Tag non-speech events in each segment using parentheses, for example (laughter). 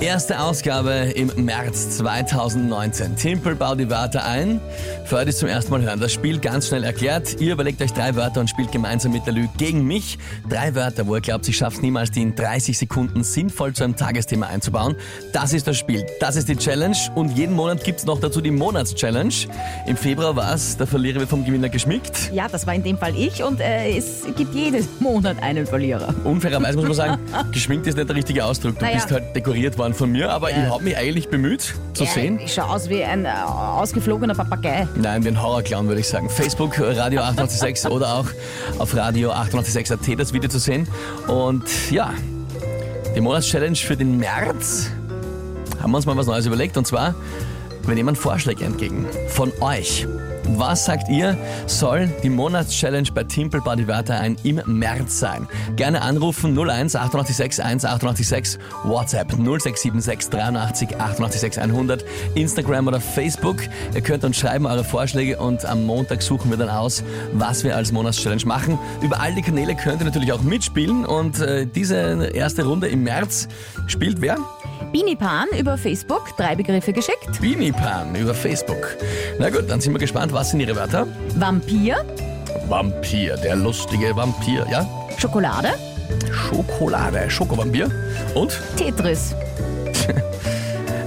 Erste Ausgabe im März 2019. Timpel baut die Wörter ein. Für heute zum ersten Mal hören. Das Spiel ganz schnell erklärt. Ihr überlegt euch drei Wörter und spielt gemeinsam mit der Lü gegen mich. Drei Wörter, wo ihr glaubt, sie schafft niemals, die in 30 Sekunden sinnvoll zu einem Tagesthema einzubauen. Das ist das Spiel. Das ist die Challenge. Und jeden Monat gibt's noch dazu die Monatschallenge. Im Februar war's, der Verlierer wird vom Gewinner geschmickt. Ja, das war in dem Fall ich und äh, es gibt jeden Monat einen Verlierer. Unfairerweise muss man sagen, (laughs) geschminkt ist nicht der richtige Ausdruck. Du Naja. bist halt dekoriert worden von mir, aber ich habe mich eigentlich bemüht zu Ja, sehen. Ich schaue aus wie ein äh, ausgeflogener Papagei. Nein, wie ein Horrorclown würde ich sagen. Facebook, Radio 886 oder auch auf Radio 886.at das Video zu sehen. Und ja, die Monatschallenge für den März haben wir uns mal was Neues überlegt. Und zwar, wir nehmen Vorschläge entgegen von euch. Was sagt ihr, soll die Monatschallenge bei Timpel Body Wörter ein im März sein? Gerne anrufen 01 886 1 886 WhatsApp 0676 83 886 100 Instagram oder Facebook. Ihr könnt uns schreiben eure Vorschläge und am Montag suchen wir dann aus, was wir als Monatschallenge machen. Über all die Kanäle könnt ihr natürlich auch mitspielen und äh, diese erste Runde im März spielt wer? Binipan über Facebook, drei Begriffe geschickt. Beanie-Pan über Facebook. Na gut, dann sind wir gespannt, was sind ihre Wörter? Vampir, Vampir, der lustige Vampir, ja? Schokolade, Schokolade, Schokovampir und? Tetris. (laughs)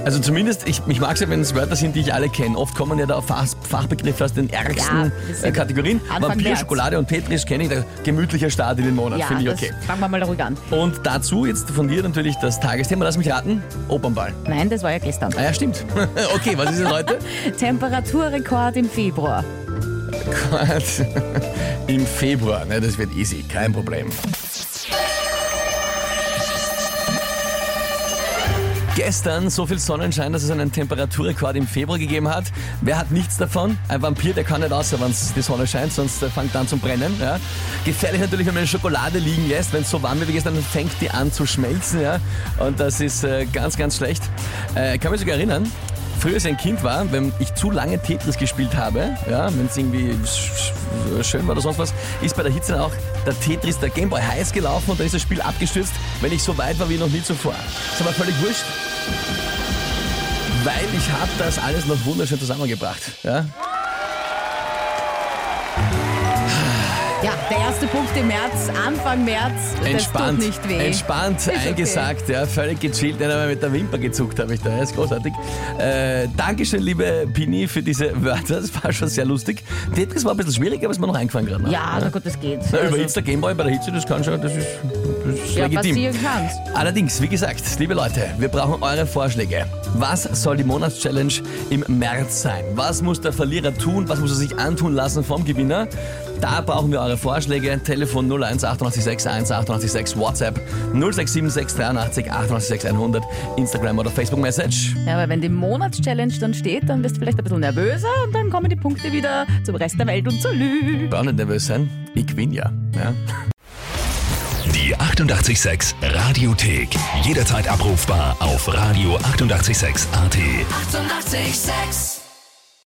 Also zumindest, ich, ich mag es ja, wenn es Wörter sind, die ich alle kenne. Oft kommen ja da Fach, Fachbegriffe aus den ärgsten Ja, äh, Kategorien. Anfang Vampir, März. Schokolade und Tetris kenne ich, der gemütliche Start in den Monat, Ja, finde ich okay. fangen wir mal ruhig an. Und dazu jetzt von dir natürlich das Tagesthema, lass mich raten, Opernball. Nein, das war ja gestern. Ah ja, stimmt. (laughs) okay, was ist es heute? (laughs) Temperaturrekord im Februar. (laughs) Im Februar, ne, das wird easy, kein Problem. Gestern so viel Sonnenschein, dass es einen Temperaturrekord im Februar gegeben hat. Wer hat nichts davon? Ein Vampir, der kann nicht außer, wenn die Sonne scheint, sonst äh, fängt er an zu brennen. Ja. Gefährlich natürlich, wenn man eine Schokolade liegen lässt. Wenn es so warm wird wie gestern, dann fängt die an zu schmelzen. Ja. Und das ist äh, ganz, ganz schlecht. Äh, kann mich sogar erinnern, früher als ein Kind war, wenn ich zu lange Tetris gespielt habe, ja, wenn es irgendwie sch- sch- schön war oder sonst was, ist bei der Hitze dann auch der Tetris, der Gameboy heiß gelaufen und dann ist das Spiel abgestürzt, wenn ich so weit war wie noch nie zuvor. Ist aber völlig wurscht, weil ich habe das alles noch wunderschön zusammengebracht. Ja? Ja, der erste Punkt im März, Anfang März. Entspannt, Das tut nicht weh. entspannt okay. eingesagt, ja, völlig gechillt, nicht einmal mit der Wimper gezuckt habe ich da, das ist großartig. Äh, Dankeschön, liebe Pini, für diese Wörter, das war schon sehr lustig. Tetris war ein bisschen schwierig, aber ist mir noch eingefallen gerade. ne? Ja, na gut, das geht. Na, Also, überhitzt der Gameboy bei der Hitze, das kann schon, das ist, das ist ja, legitim. Allerdings, wie gesagt, liebe Leute, wir brauchen eure Vorschläge. Was soll die Monatschallenge im März sein? Was muss der Verlierer tun? Was muss er sich antun lassen vom Gewinner? Da brauchen wir eure Vorschläge. Telefon 01 886 1 886 WhatsApp 0676 83 886 100 Instagram oder Facebook Message. Ja, aber wenn die Monatschallenge dann steht, dann bist du vielleicht ein bisschen nervöser und dann kommen die Punkte wieder zum Rest der Welt und zur Lü. Brauch nicht nervös sein. Ich gewinn ja. ja. Die 886 Radiothek. Jederzeit abrufbar auf radio886.at. 886! 886